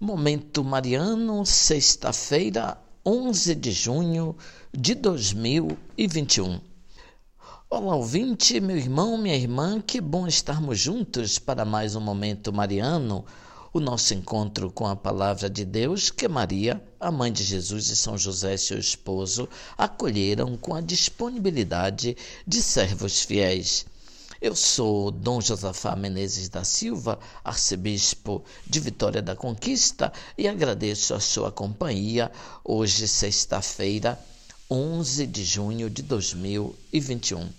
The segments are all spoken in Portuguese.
Momento Mariano, sexta-feira, 11 de junho de 2021. Olá, ouvinte, meu irmão, minha irmã, que bom estarmos juntos para mais um Momento Mariano, o nosso encontro com a Palavra de Deus que Maria, a mãe de Jesus e São José, seu esposo, acolheram com a disponibilidade de servos fiéis. Eu sou Dom Josafá Menezes da Silva, arcebispo de Vitória da Conquista, e agradeço a sua companhia hoje, sexta-feira, 11 de junho de 2021.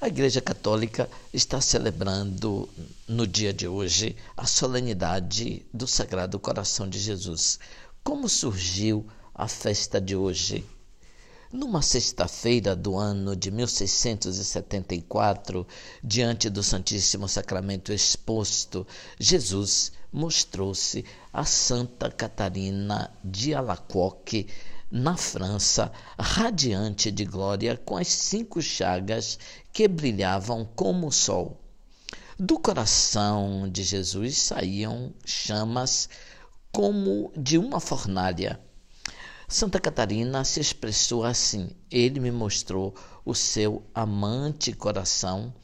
A Igreja Católica está celebrando no dia de hoje a solenidade do Sagrado Coração de Jesus. Como surgiu a festa de hoje? Numa sexta-feira do ano de 1674, diante do Santíssimo Sacramento exposto, Jesus mostrou-se a Santa Catarina de Alacoque, na França, radiante de glória, com as cinco chagas que brilhavam como o sol. Do coração de Jesus saíam chamas como de uma fornalha Santa Catarina se expressou assim: Ele me mostrou o seu amante coração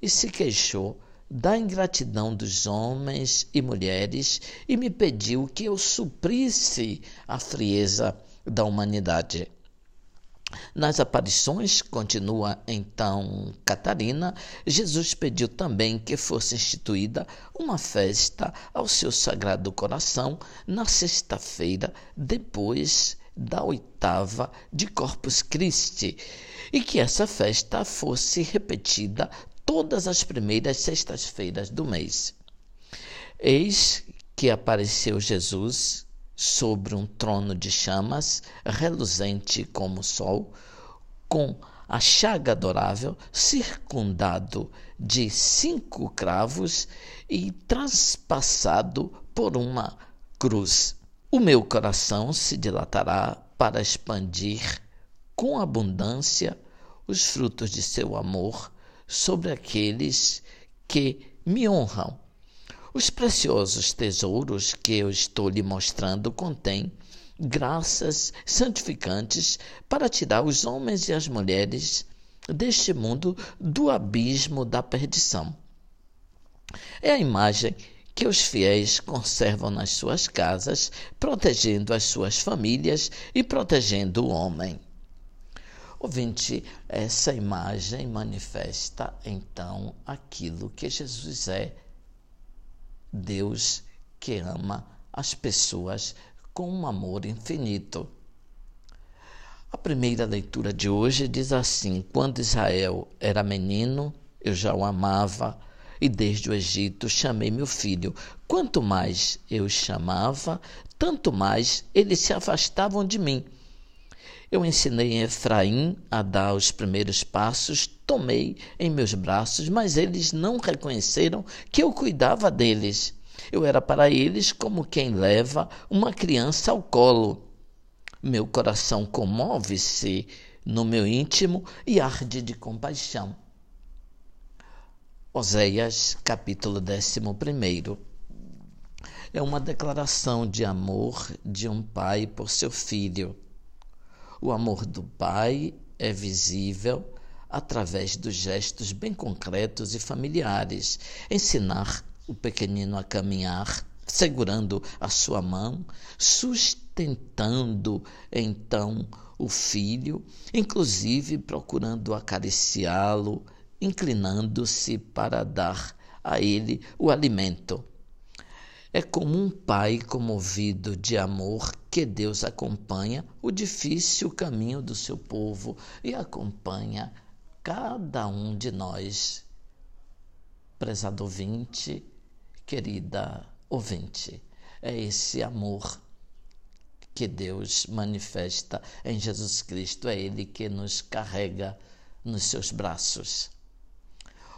e se queixou da ingratidão dos homens e mulheres e me pediu que eu suprisse a frieza da humanidade. Nas aparições, continua então Catarina, Jesus pediu também que fosse instituída uma festa ao seu sagrado coração na sexta-feira, depois da oitava de Corpus Christi e que essa festa fosse repetida todas as primeiras sextas-feiras do mês. Eis que apareceu Jesus sobre um trono de chamas, reluzente como o sol, com a chaga adorável, circundado de cinco cravos e transpassado por uma cruz. O meu coração se dilatará para expandir com abundância os frutos de seu amor sobre aqueles que me honram. Os preciosos tesouros que eu estou lhe mostrando contêm graças santificantes para tirar os homens e as mulheres deste mundo do abismo da perdição. É a imagem que os fiéis conservam nas suas casas, protegendo as suas famílias e protegendo o homem. Ouvinte, essa imagem manifesta então aquilo que Jesus é. Deus que ama as pessoas com um amor infinito. A primeira leitura de hoje diz assim: Quando Israel era menino, eu já o amava e desde o Egito chamei meu filho. Quanto mais eu chamava, tanto mais eles se afastavam de mim. Eu ensinei Efraim a dar os primeiros passos, tomei em meus braços, mas eles não reconheceram que eu cuidava deles. Eu era para eles como quem leva uma criança ao colo. Meu coração comove-se no meu íntimo e arde de compaixão. Oséias, capítulo 11. É uma declaração de amor de um pai por seu filho. O amor do pai é visível através dos gestos bem concretos e familiares. Ensinar o pequenino a caminhar, segurando a sua mão, sustentando então o filho, inclusive procurando acariciá-lo inclinando-se para dar a ele o alimento. É como um pai comovido de amor que Deus acompanha o difícil caminho do seu povo e acompanha cada um de nós. Prezado ouvinte, querida ouvinte, é esse amor que Deus manifesta em Jesus Cristo, é Ele que nos carrega nos seus braços.